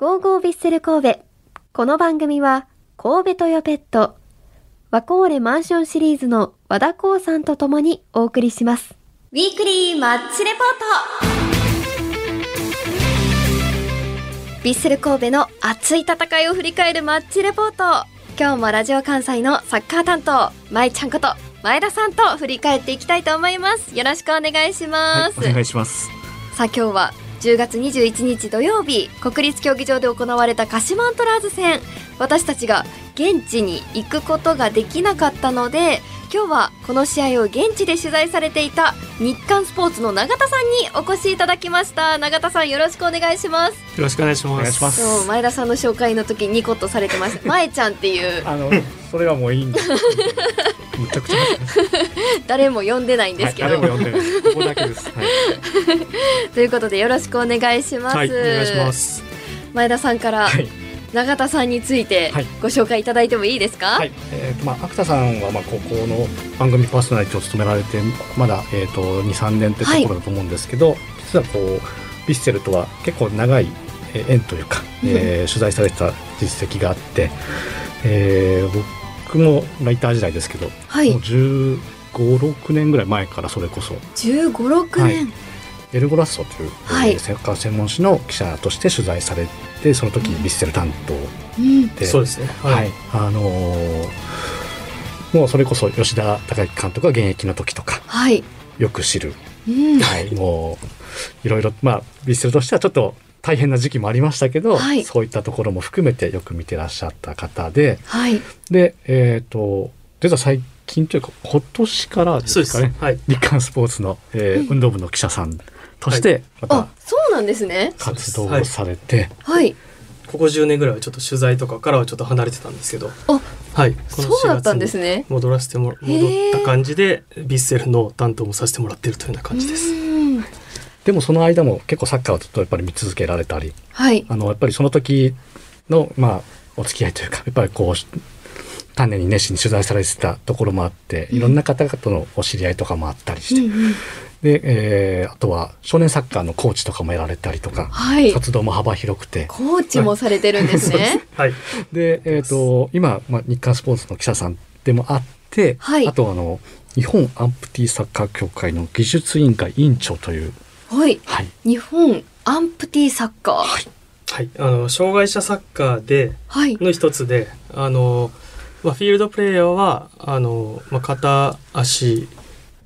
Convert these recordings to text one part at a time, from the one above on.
ゴーゴービッセル神戸。この番組は、神戸トヨペット、ワコーレマンションシリーズの和田光さんと共にお送りします。ウィークリーマッチレポートビッセル神戸の熱い戦いを振り返るマッチレポート。今日もラジオ関西のサッカー担当、まいちゃんこと前田さんと振り返っていきたいと思います。よろしくお願いします。はい、お願いします。さあ今日は10月21日土曜日国立競技場で行われた鹿島アントラーズ戦。私たちが現地に行くことができなかったので今日はこの試合を現地で取材されていた日刊スポーツの永田さんにお越しいただきました。永田さんよろしくお願いします。よろしくお願いします。そう前田さんの紹介の時ニコッとされてました。前ちゃんっていう。あの、それはもういいんです。むちゃくちゃ。誰も呼んでないんですけど、はい、誰も読んでない。ここだけです。はい。ということでよろしくお願いします、はい、お願いします。前田さんから、はい。永田さんについてはいご紹介いただいてもいいですか、はい、えっ、と、まあ、芥田さんは、まあ、高校の番組パーソナリティを務められて、まだ、えっ、と、二三年ってところだと思うんですけど。実は、こう、ヴィッセルとは結構長いえー縁というか、えー取材されてた実績があって。えー僕もライター時代ですけど、はい。もう十五六年ぐらい前からそれこそ。15、6年、エルゴラッソという、はい。えーサッカー専門誌の記者として取材されてその時にヴィッセル担当うん、で、そうですね。はい、あのーもうそれこそ吉田隆之監督が現役の時とか。はい、よく知る、うん、はい、もういろいろまあヴィッセルとしてはちょっと大変な時期もありましたけど、はいそういったところも含めてよく見てらっしゃった方ではい、でえっ、と実は最近というか今年からでそうですすかね。はい。日刊スポーツの、えー運動部の記者さんとしてまたあ、そうなんですね。活動をされて、はい、ここ10年ぐらいはちょっと取材とかからはちょっと離れてたんですけど、あ、はい。このそうだったん4月にですね。戻らせても戻った感じでヴィッセルの担当もさせてもらっているというような感じです。うんでもその間も結構サッカーをずっとやっぱり見続けられたりはい、あのやっぱりその時のまあお付き合いというか やっぱりこう丹念に熱心に取材されてたところもあっていろんな方々とのお知り合いとかもあったりして、うんうん。で、えーあとは少年サッカーのコーチとかもやられたりとか、はい、活動も幅広くて。コーチもされてるんですね。はい。で、えー、と今、まあ、日刊スポーツの記者さんでもあって、はい。あとあの日本アンプティサッカー協会の技術委員会委員長という、はい、はい、日本アンプティサッカー。はい。あの障害者サッカーではい、の一つで、あのまあフィールドプレイヤーはあのまあ片足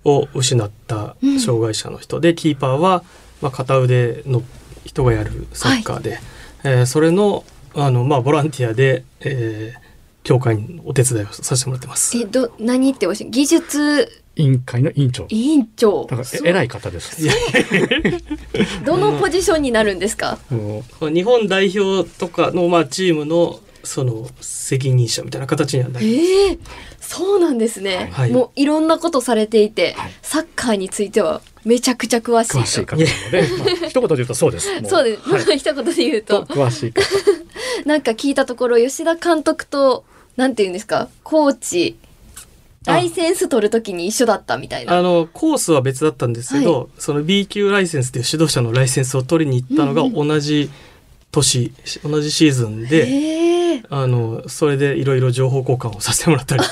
を失った障害者の人。で、キーパーはまあ片腕の人がやるサッカーで、えーそれのあのまあボランティアで、えー協会にお手伝いをさせてもらってます。え、ど、何っておっしゃ技術委員会の委員長委員長。だから偉い方です。どのポジションになるんですか？もう日本代表とかのまあチームのその責任者みたいな形にはなります。ええそうなんですね、はいもういろんなことされていて、はいサッカーについてはめちゃくちゃ詳しいと詳しい方なので、まあ、一言で言うとそうです。もそうです、はい、一言で言うとと詳しい方。なんか聞いたところ吉田監督となんて言うんですか？コーチあライセンス取るときに一緒だったみたいな。あのコースは別だったんですけど、その B 級ライセンスっていう指導者のライセンスを取りに行ったのがうん同じ年、同じシーズンで、あのそれでいろいろ情報交換をさせてもらったり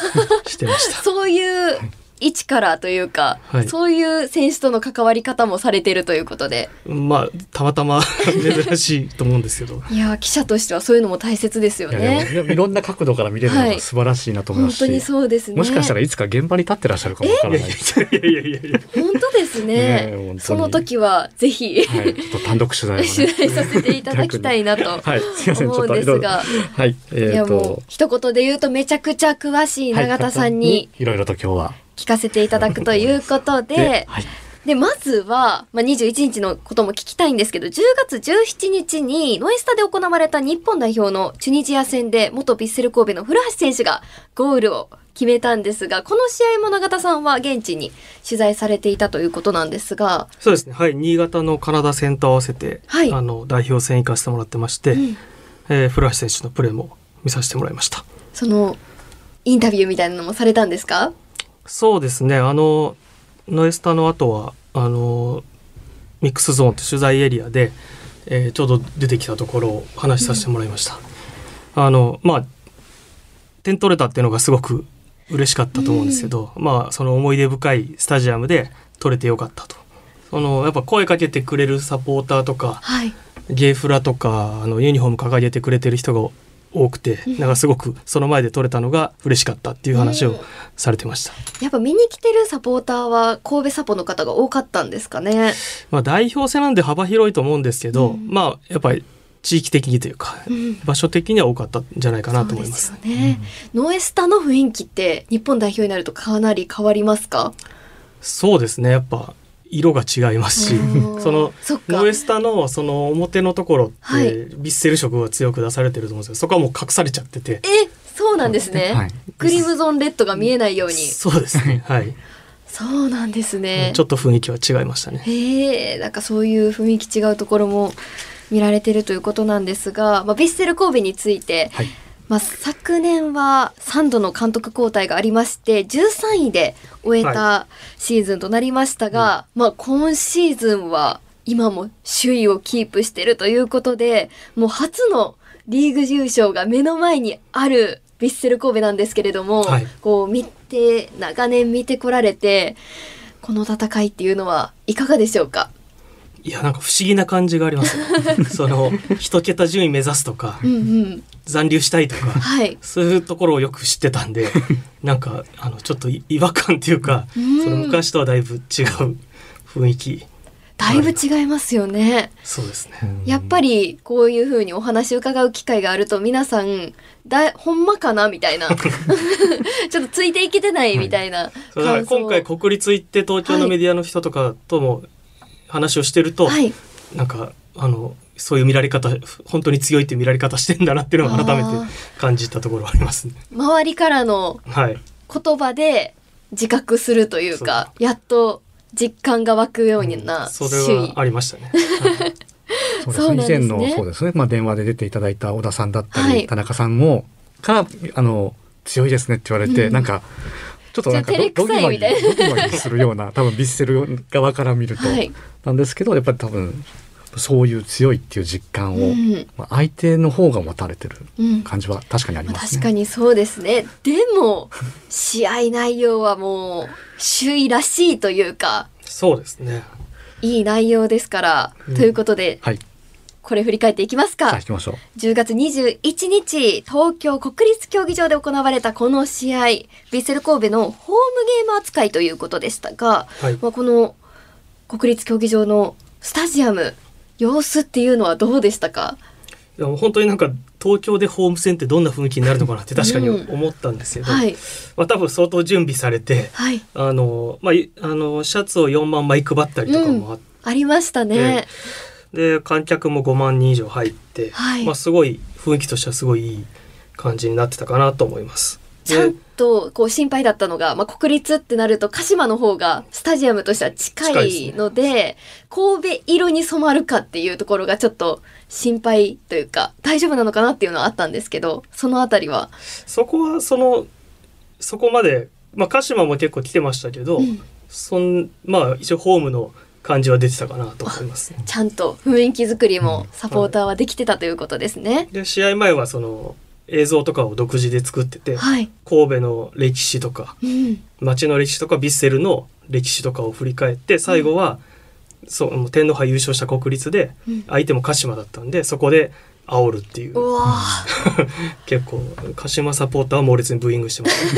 してました。そういう位置からというか、はい。そういう選手との関わり方もされているということで。まあたまたま 珍しいと思うんですけど。いやー記者としてはそういうのも大切ですよね。いろんな角度から見れるのはい。が素晴らしいなと思いますし、本当にそうですね。もしかしたらいつか現場に立ってらっしゃるかもわからない。いやいやいやいや本当ですね。ねその時はぜひ、はい、ちょっと単独取材をね。取材させていただきたいなと思うん。ですが、はい、いやもうと。一言で言うとめちゃくちゃ詳しい永田さんに。いろいろと今日は。聞かせていただくということで、はい、で、まずは、まあ、21日のことも聞きたいんですけど、10月17日にノエスタで行われた日本代表のチュニジア戦で元ヴィッセル神戸の古橋選手がゴールを決めたんですが、この試合も永田さんは現地に取材されていたということなんですが、そうですね。はい、新潟のカナダ戦と合わせて、はい。あの代表戦行かせてもらってまして、うん。えー古橋選手のプレーも見させてもらいました。その、インタビューみたいなのもされたんですか？そうですね。あのノエスタの後はあのミックスゾーンと取材エリアで、えーちょうど出てきたところを話しさせてもらいました。あのまあ点取れたっていうのがすごく嬉しかったと思うんですけど、まあその思い出深いスタジアムで取れてよかったと。そのやっぱ声かけてくれるサポーターとかはいゲーフラとかあのユニフォーム掲げてくれてる人が多くてなんかすごくその前で取れたのが嬉しかったっていう話をされてました。やっぱ見に来てるサポーターは神戸サポの方が多かったんですかね？まあ代表戦なんで幅広いと思うんですけど、うんまあやっぱり地域的にというかうん場所的には多かったんじゃないかなと思います。すよね。ノエスタの雰囲気って日本代表になるとかなり変わりますか？そうですねやっぱ色が違いますしうん。そのノエスタのその表のところって、はい。ビッセル色が強く出されてると思うんですけどそこはもう隠されちゃってて。え、そうなんですね。はい。クリムゾンレッドが見えないように。そうですね。はい、そうなんですね。ち。ょっと雰囲気は違いましたね。へえ、なんかそういう雰囲気違うところも見られてるということなんですが、まあ、ヴィッセル神戸について、はいまあ、昨年は3度の監督交代がありまして13位で終えたシーズンとなりましたが、まあ、今シーズンは今も首位をキープしてるということでもう初のリーグ優勝が目の前にあるヴィッセル神戸なんですけれども、はい。こう見て長年見てこられてこの戦いっていうのはいかがでしょうか、いやなんか不思議な感じがあります。よ その一桁順位目指すとか残留したいとかはい。そういうところをよく知ってたんで なんかあのちょっとい違和感っていうかうん。その昔とはだいぶ違う雰囲気。だいぶ違いますよね。そうですね。やっぱりこういうふうにお話伺う機会があると皆さんだほんまかなみたいな。ちょっとついていけてないみたいなそうだから感想今回国立行って東京のメディアの人とかとも話をしてると、はい。なんかあのそういう見られ方本当に強いっていう見られ方してんだなっていうのを改めてあ感じたところはありますね。ー周りからのはい。言葉で自覚するというかやっと実感が湧くようなそ周囲、れはありましたね。はい。そうですね。以前のそうですね、まあ、電話で出ていただいた小田さんだったり、はい。田中さんもからあの強いですねって言われて、うん。なんかちょっとなんかちょっと照れくさいみたいな。ドギマギドギマギするような 多分ヴィッセル側から見ると、はい。なんですけどやっぱり多分そういう強いっていう実感を、うん。まあ、相手の方が持たれてるうん。感じは確かにありますね。確かにそうですね。でも 試合内容はもう首位らしいというか。そうですね。いい内容ですから、うん。ということではい、これ振り返っていきますか。行きましょう。10月21日東京国立競技場で行われたこの試合ヴィッセル神戸のホームゲーム扱いということでしたが、はい。まあ、この国立競技場のスタジアム様子っていうのはどうでしたか？いや本当になんか東京でホーム戦ってどんな雰囲気になるのかなって確かにうん思ったんですけど、はい。まあ多分相当準備されて、はい。あのまあいあのシャツを4万枚配ったりとかもあって。ありましたね、で観客も5万人以上入って、はい。まあ、すごい雰囲気としてはすごいいい感じになってたかなと思います。ちゃんでとこう心配だったのが、まあ、国立ってなると鹿島の方がスタジアムとしては近近いので神戸色に染まるかっていうところがちょっと心配というか大丈夫なのかなっていうのはあったんですけどそのあたりは、そこはそのそこまで、まあ、鹿島も結構来てましたけど、うん。そんまあ一応ホームの感じは出てたかなと思います。ちゃんと雰囲気作りもサポーターはできてたということですね。で試合前はその映像とかを独自で作っててはい、神戸の歴史とかうん、町の歴史とかヴィッセルの歴史とかを振り返って最後は、そうもう天皇杯優勝した国立でうん。相手も鹿島だったんでそこで煽るっていう。結構鹿島サポーターは猛烈にブーイングしてまし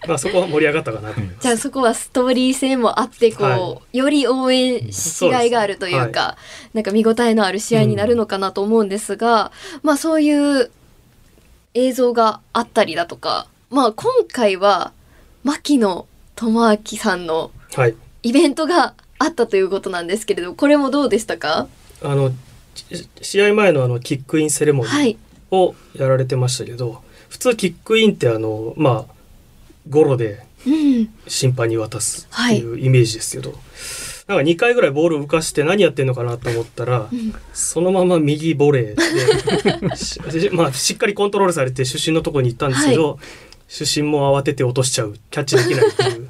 た まあそこは盛り上がったかなと。思いますじゃあそこはストーリー性もあってこう、はより応援しがいがあるというかなんか見応えのある試合になるのかなと思うんですが、まあそういう映像があったりだとかまあ今回は牧野智明さんのはい。イベントがあったということなんですけれどこれもどうでしたか？あのし試合前のあのキックインセレモニーはい。をやられてましたけど、普通キックインってあのまあゴロでうん。審判に渡すっていうイメージですけど、なんか2回ぐらいボールを浮かして何やってんのかなと思ったら、うん。そのまま右ボレーでし まあ、しっかりコントロールされて主審のところに行ったんですけど、主審も慌てて落としちゃう。キャッチできないっていう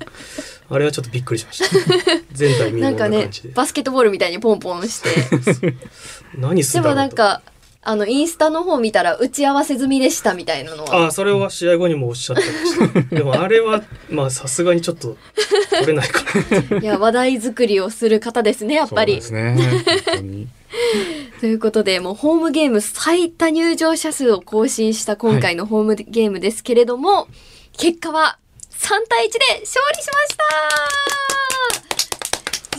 あれはちょっとびっくりしました。全体見るようなんかねバスケットボールみたいにポンポンして。何すでもんだろうと。なんかあのインスタの方見たら打ち合わせ済みでしたみたいなのは。あそれは試合後にもおっしゃってました。でもあれはまあさすがにちょっと取れないかないや話題作りをする方ですねやっぱり。そうですね本当に。ということでもうホームゲーム最多入場者数を更新した今回のホームゲームですけれども、結果は3対1で勝利しまし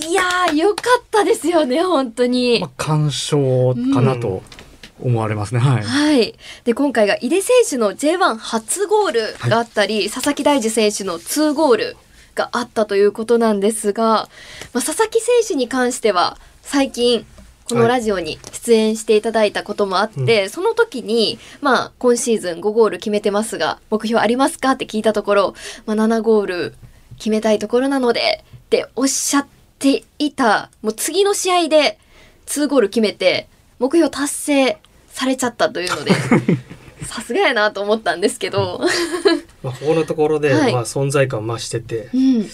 た。いやーよかったですよね本当に、まあ完勝かなと思われますね、はい。はい。で、今回が井出選手の J1 初ゴールがあったり、佐々木大樹選手の2ゴールがあったということなんですが、まあ、佐々木選手に関しては、最近、このラジオに出演していただいたこともあって、その時に、まあ、今シーズン5ゴール決めてますが、目標ありますかって聞いたところ、まあ、7ゴール決めたいところなので、っておっしゃっていた、もう次の試合で2ゴール決めて、目標達成されちゃったというので、さすがやなと思ったんですけど、まあここのところで、はい。まあ、存在感増しててうん、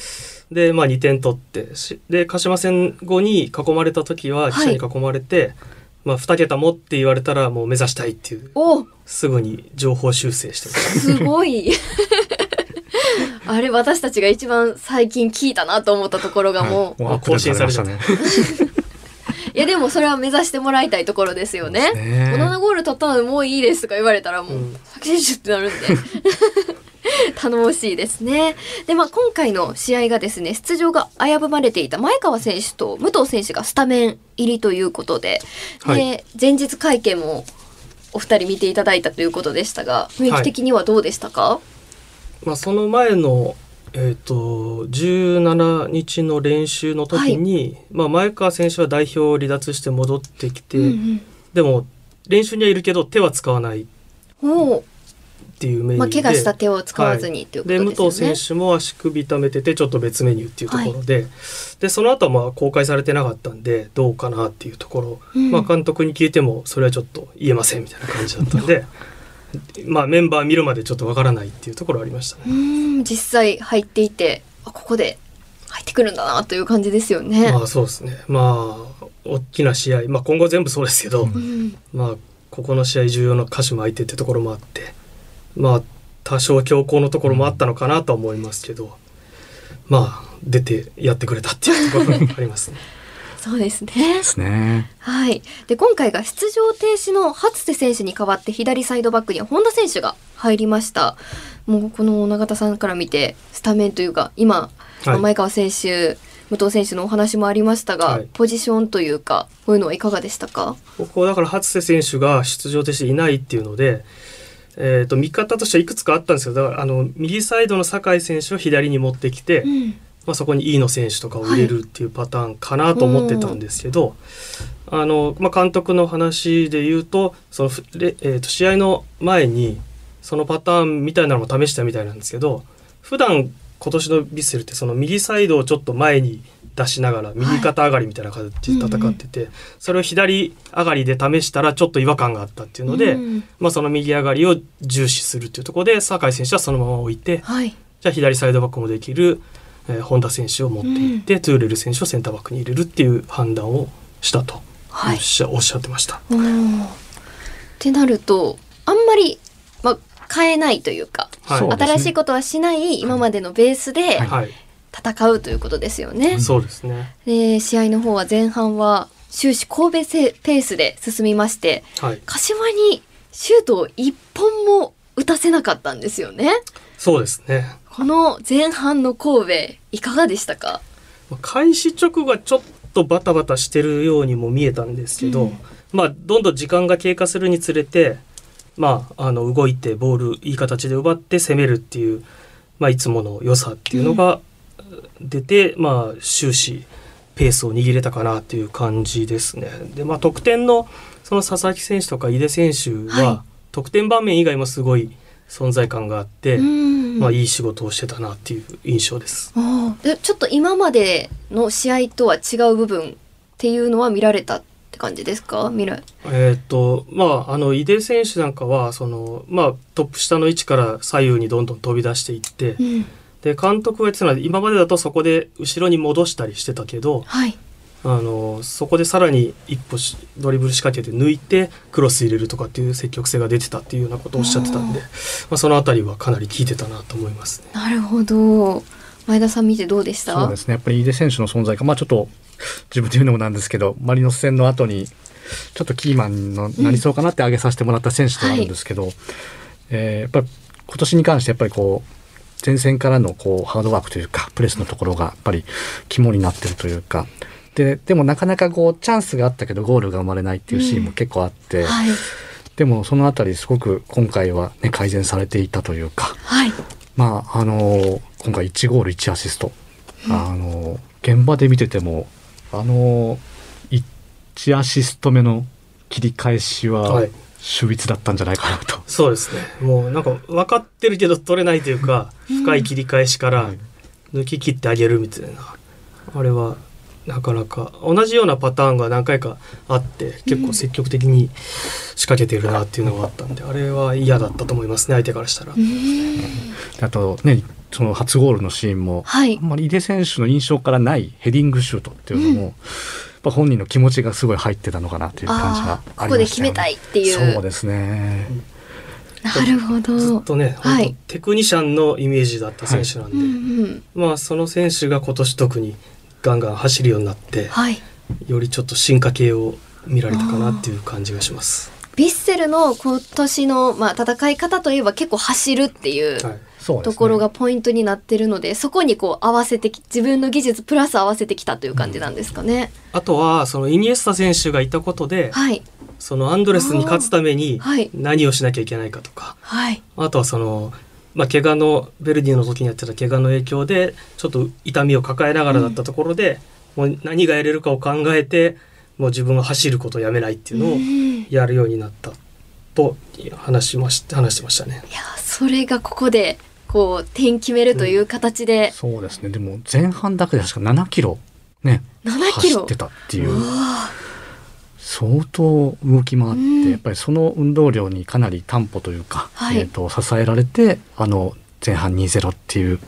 で、まあ、2点取ってしで鹿島戦後に囲まれた時は記者に囲まれて、まあ、2桁もって言われたらもう目指したいっていうお。すぐに情報修正してましたすごい。あれ私たちが一番最近聞いたなと思ったところがもう、はい、もうアップデートされましたね。い、やでもそれは目指してもらいたいところですよね。ね。この7ゴール取ったのでもういいですとか言われたらもう、うん。先選手ってなるんで頼もしいですね。でまあ今回の試合がですね出場が危ぶまれていた前川選手と武藤選手がスタメン入りということで、はで前日会見もお二人見ていただいたということでしたが雰囲気的にはどうでしたか、まあ、その前の、えー、と17日の練習の時に、まあ、前川選手は代表を離脱して戻ってきて、うんでも練習にはいるけど手は使わないっていうメニューで、まあ、怪我した手を使わずにっていうことでですよね。武藤選手も足首痛めててちょっと別メニューっていうところで,、でその後はまあ公開されてなかったんでどうかなっていうところ、うん。まあ、監督に聞いてもそれはちょっと言えませんみたいな感じだったんで。まあメンバー見るまでちょっとわからないっていうところありましたね。うーん実際入っていてあここで入ってくるんだなという感じですよね。まあそうですね。まあ大きな試合、まあ、今後全部そうですけど、うん。まあここの試合重要な歌手も相手ってところもあってまあ多少強行のところもあったのかなとは思いますけどまあ出てやってくれたっていうところもありますね。そうですねで。すねはい。で今回が出場停止の初瀬選手に代わって左サイドバックには本田選手が入りました。もうこの永田さんから見てスタメンというか今、はい前川選手武藤選手のお話もありましたが、はいポジションというかこういうのはいかがでしたか？ここだから初瀬選手が出場停止いないっていうので、えー、と見方としてはいくつかあったんですよだからあの右サイドの酒井選手を左に持ってきて、うん。まあ、そこに飯野選手とかを入れるっていうパターンかなと思ってたんですけど、あのまあ、監督の話で言うとそのえー、と試合の前にそのパターンみたいなのも試したみたいなんですけど普段今年のヴィッセルってその右サイドをちょっと前に出しながら右肩上がりみたいな感じで戦ってて、それを左上がりで試したらちょっと違和感があったっていうので、うんまあ、その右上がりを重視するっていうところで酒井選手はそのまま置いて。はい。じゃあ左サイドバックもできる、えー本田選手を持っていって、トゥーレル選手をセンターバックに入れるっていう判断をしたとはい。おっしゃ,、おっしゃってました。ってなるとあんまり、まあ、変えないというかはい。新しいことはしない今までのベースではい、戦うということですよね。そうですね。で試合の方は前半は終始神戸せペースで進みましてはい、柏にシュートを一本も打たせなかったんですよね。そうですね。この前半の神戸いかがでしたか？まあ開始直後はちょっとバタバタしてるようにも見えたんですけど、うんまあどんどん時間が経過するにつれて、まああの動いてボールいい形で奪って攻めるっていう、まあいつもの良さっていうのが出て、まあ終始ペースを握れたかなっていう感じですね。でまあ得点のその佐々木選手とか井出選手は、は得点場面以外もすごい存在感があって、うんまあいい仕事をしてたなっていう印象です。でちょっと今までの試合とは違う部分っていうのは見られたって感じですか？見らえーっとまああの井出選手なんかはその、まあ、トップ下の位置から左右にどんどん飛び出していって、うんで監督が言ってたのは今までだとそこで後ろに戻したりしてたけどはい。あのそこでさらに一歩しドリブル仕掛けて抜いてクロス入れるとかっていう積極性が出てたっていうようなことをおっしゃってたんで、まあ、そのあたりはかなり効いてたなと思いますね。なるほど。前田さん見てどうでした？そうですね。やっぱり井出選手の存在がまあちょっと自分で言うのもなんですけどマリノス戦の後にちょっとキーマンのなりそうかなって挙げさせてもらった選手ではあるんですけど、えーやっぱり今年に関してやっぱりこう前線からのこうハードワークというかプレスのところがやっぱり肝になってるというか。ででもなかなかこうチャンスがあったけどゴールが生まれないっていうシーンも結構あって、はい。でもそのあたりすごく今回は、ね、改善されていたというか。はい。まああの今回1ゴール1アシスト、あの現場で見ててもあの1アシスト目の切り返しははい秀逸だったんじゃないかなと。そうですね。もうなんか分かってるけど取れないというか深い切り返しからはい抜き切ってあげるみたいな。あれはなかなか同じようなパターンが何回かあって結構積極的に仕掛けてるなっていうのがあったんで、あれは嫌だったと思いますね相手からしたら。あとねその初ゴールのシーンも、はい。あんまり井出選手の印象からないヘディングシュートっていうのも、やっぱ本人の気持ちがすごい入ってたのかなっていう感じがあああここでりましたよね決めたいっていう。そうですね。なるほど。ずっとね、はい。テクニシャンのイメージだった選手なんで、うんうんまあその選手が今年特にガンガン走るようになって、はい。よりちょっと進化系を見られたかなっていう感じがします。ヴィッセルの今年の、まあ、戦い方といえば結構走るっていうはい、ところがポイントになってるのでそこにこう合わせてき自分の技術プラス合わせてきたという感じなんですかね。あとはそのイニエスタ選手がいたことで、はい。そのアンドレスに勝つためにはい。何をしなきゃいけないかとか、はい。あとはその、まあ、怪我のベルディの時にやってた怪我の影響でちょっと痛みを抱えながらだったところで、もう何がやれるかを考えてもう自分が走ることをやめないっていうのをうん。やるようになったと話しまし話してましたね。いやそれがここでこう点決めるという形で、そうですね。でも前半だけで確か7キロね7キロ？走ってたっていう。相当動き回って、うん。やっぱりその運動量にかなり担保というか、はい。えー、と支えられてあの前半2-0っていう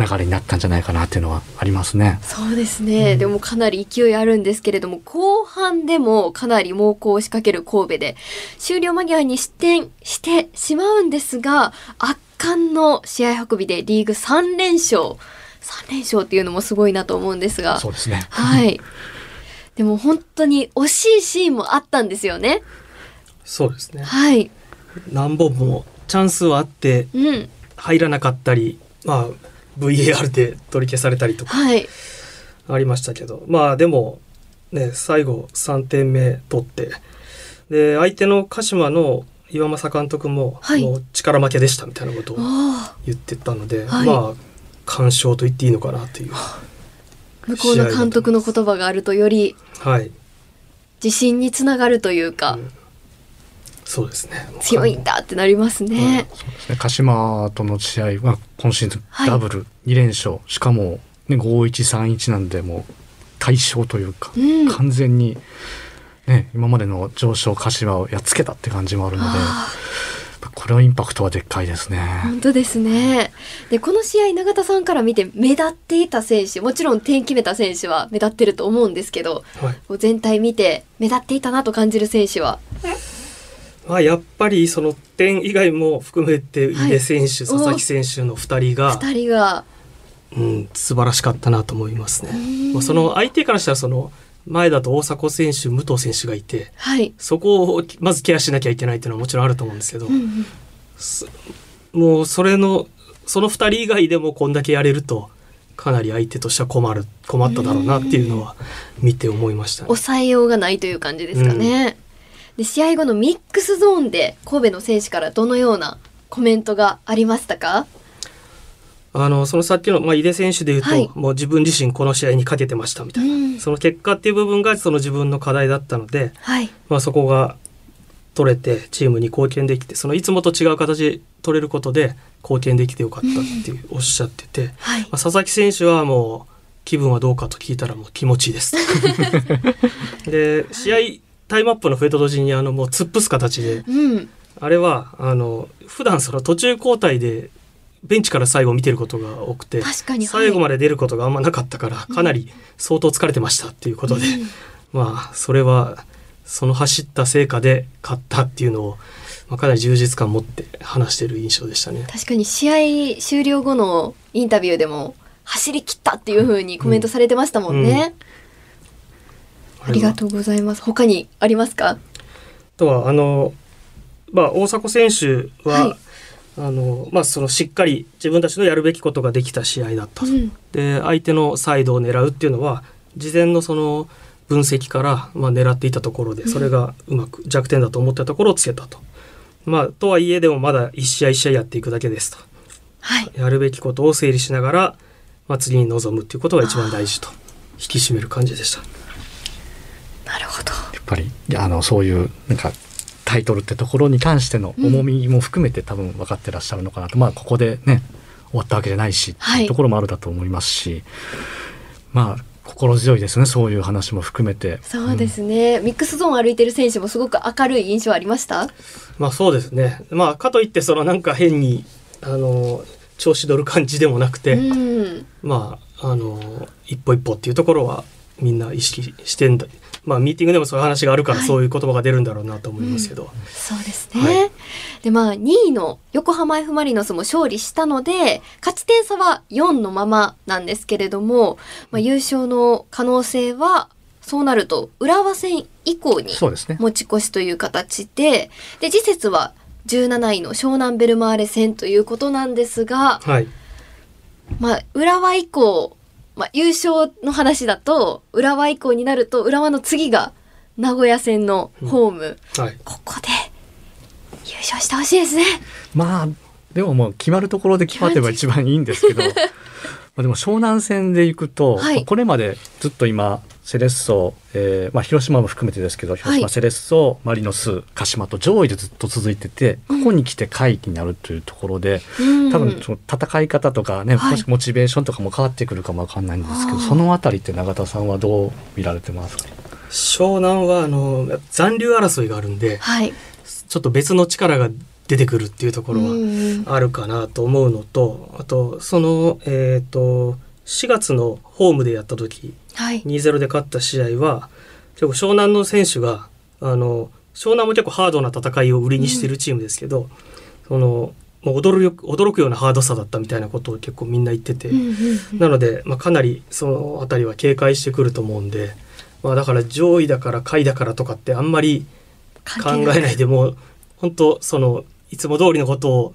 流れになったんじゃないかなっていうのはありますね。そうですね、でもかなり勢いあるんですけれども後半でもかなり猛攻を仕掛ける神戸で終了間際に失点してしまうん。ですが圧巻の試合運びでリーグ3連勝。3連勝っていうのもすごいなと思うんですが。そうですね。はい。でも本当に惜しいシーンもあったんですよね。そうですね。はい。何本もチャンスはあってうん。入らなかったり、まあ、VAR で取り消されたりとかはい。ありましたけど。まあでもね最後3点目取って。で相手の鹿島の岩政監督も、はい。もう力負けでしたみたいなことを言ってたので、はい。まあ干渉と言っていいのかなという向こうの監督の言葉があるとよりはい、自信につながるというか、うん。そうですね。強いんだってなりますね。そうですね。鹿島との試合は今シーズンはい。ダブル2連勝、しかも、ね、5-1-3-1なんでもう大勝というか、うん。完全に、ね、今までの上昇鹿島をやっつけたって感じもあるのでこれはインパクトはでっかいですね。ー本当ですね。でこの試合永田さんから見て目立っていた選手もちろん点決めた選手は目立ってると思うんですけどはい。全体見て目立っていたなと感じる選手は？まあ、やっぱりその点以外も含めてはい。井出選手、佐々木選手の2人が、2人が。うん、素晴らしかったなと思いますね。ん。まあ、その相手からしたらその前だと大迫選手武藤選手がいてはい、そこをまずケアしなきゃいけないっていうのはもちろんあると思うんですけど、うんうんすもうそれのその2人以外でもこんだけやれるとかなり相手としては困る困っただろうなっていうのは見て思いましたね。抑えようがないという感じですかね。で試合後のミックスゾーンで神戸の選手からどのようなコメントがありましたか？あのそのさっきの、まあ、井出選手で言うと、はい。もう自分自身この試合にかけてましたみたいな、うん。その結果っていう部分がその自分の課題だったので、はい。まあ、そこが取れてチームに貢献できてそのいつもと違う形で取れることで貢献できてよかったっていうおっしゃってて、はい。まあ、佐々木選手はもう気分はどうかと聞いたらもう気持ちいいです。で試合タイムアップの増えた同時にあのもう突っ伏す形でうん。あれはあの普段その途中交代でベンチから最後見てることが多くて確かに最後で、まで出ることがあんまなかったからかなり相当疲れてましたっていうことで、うん。まあそれはその走った成果で勝ったっていうのを、まあ、かなり充実感持って話してる印象でしたね。確かに試合終了後のインタビューでも走り切ったっていう風にコメントされてましたもんね、ありがとうございます。他にありますか？あとはあの、まあ、大迫選手は、はいあのまあ、そのしっかり自分たちのやるべきことができた試合だったと。うんで相手のサイドを狙うっていうのは事前のその分析から、まあ、狙っていたところでそれがうまく弱点だと思ったところをつけたと。まあ、とはいえでもまだ一試合一試合やっていくだけですと。はいやるべきことを整理しながら、まあ、次に臨むっていうことが一番大事と引き締める感じでした。なるほどやっぱりあのそういうなんかタイトルってところに関しての重みも含めて多分分かってらっしゃるのかなと、まあここでね終わったわけじゃないし、はい。っていうところもあるだと思いますしまあ心強いですねそういう話も含めて。そうですね、ミックスゾーン歩いてる選手もすごく明るい印象ありました？まあそうですね。まあかといってそのなんか変にあの調子乗る感じでもなくて、うん。まああの一歩一歩っていうところはみんな意識してんだ。まあミーティングでもそういう話があるからはいそういう言葉が出るんだろうなと思いますけど。そうですね、はいでまあ2位の横浜 F・ マリノスも勝利したので勝ち点差は4のままなんですけれども、まあ、優勝の可能性はそうなると浦和戦以降にそうですね持ち越しという形でで次節は17位の湘南ベルマーレ戦ということなんですが、はい。まあ、浦和以降、まあ、優勝の話だと浦和以降になると浦和の次が名古屋戦のホーム、はい。ここで優勝してほしいですね。まあでももう決まるところで決まってれば一番いいんですけど まあでも湘南戦でいくと、はい。まあこれまでずっと今セレッソ、えーまあ、広島も含めてですけど広島、はいセレッソマリノス鹿島と上位でずっと続いててここに来て下位になるというところで、うん。多分その戦い方とかね、はい。もしモチベーションとかも変わってくるかもわかんないんですけどそのあたりって永田さんはどう見られてますか？湘南はあの残留争いがあるんではい。ちょっと別の力が出てくるっていうところはうんあるかなと思うのと、あとそのえっ、と4月のホームでやった時はい。2-0で勝った試合は結構湘南の選手があの湘南も結構ハードな戦いを売りにしてるチームですけど、そのもう驚く驚くようなハードさだったみたいなことを結構みんな言ってて、うんうんうん。なので、まあ、かなりその辺りは警戒してくると思うんで、まあ、だから上位だから下位だからとかってあんまり考えないでもう本当そのいつも通りのことを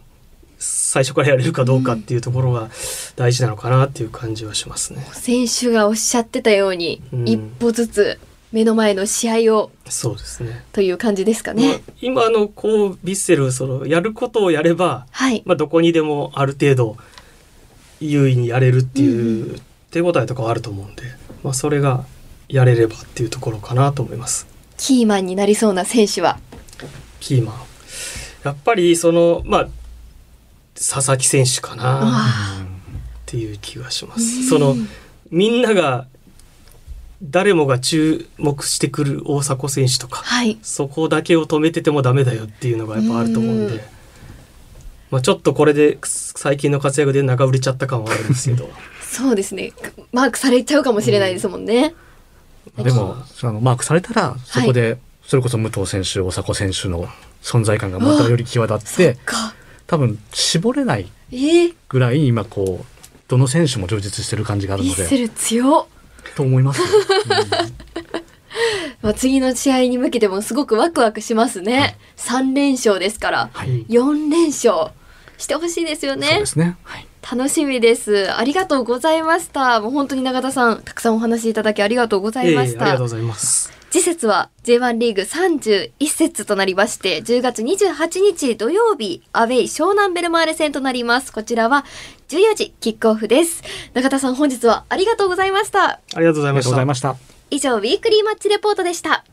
最初からやれるかどうかっていうところが大事なのかなっていう感じはしますね。選手がおっしゃってたように、うん一歩ずつ目の前の試合をそうですね。という感じですかまあね。今のこうヴィッセルそのやることをやれば、はい。まあ、どこにでもある程度優位にやれるっていううん手応えとかはあると思うんで、まあ、それがやれればっていうところかなと思います。キーマンになりそうな選手は？キーマンやっぱりそのまあ佐々木選手かなあっていう気がしまーす。そのみんなが誰もが注目してくる大迫選手とかはい。そこだけを止めててもダメだよっていうのがやっぱあると思うんで、うんまあ、ちょっとこれで最近の活躍で長売れちゃった感はあるんですけど そうですね。マークされちゃうかもしれないですもんね。でもそのマークされたらそこでそれこそ武藤選手大迫選手の存在感がまたより際立ってか。多分絞れないえ？ー、ぐらい今こうどの選手も充実してる感じがあるので。と思いますよ、まあ、次の試合に向けてもすごくワクワクしますね。3連勝ですから。はい4連勝してほしいですよそうねで。すね、はい、楽しみです。ありがとうございました。もう本当に永田さん、たくさんお話しいただきありがとうございましたええありがとう。ございます。次節は J1 リーグ31節となりまして、10月28日土曜日、アウェイ湘南ベルマーレ戦となります。こちらは14時キックオフです。永田さん、本日は。ありがとうございましたありがとうござい。ました以上、ウィークリーマッチレポートでした。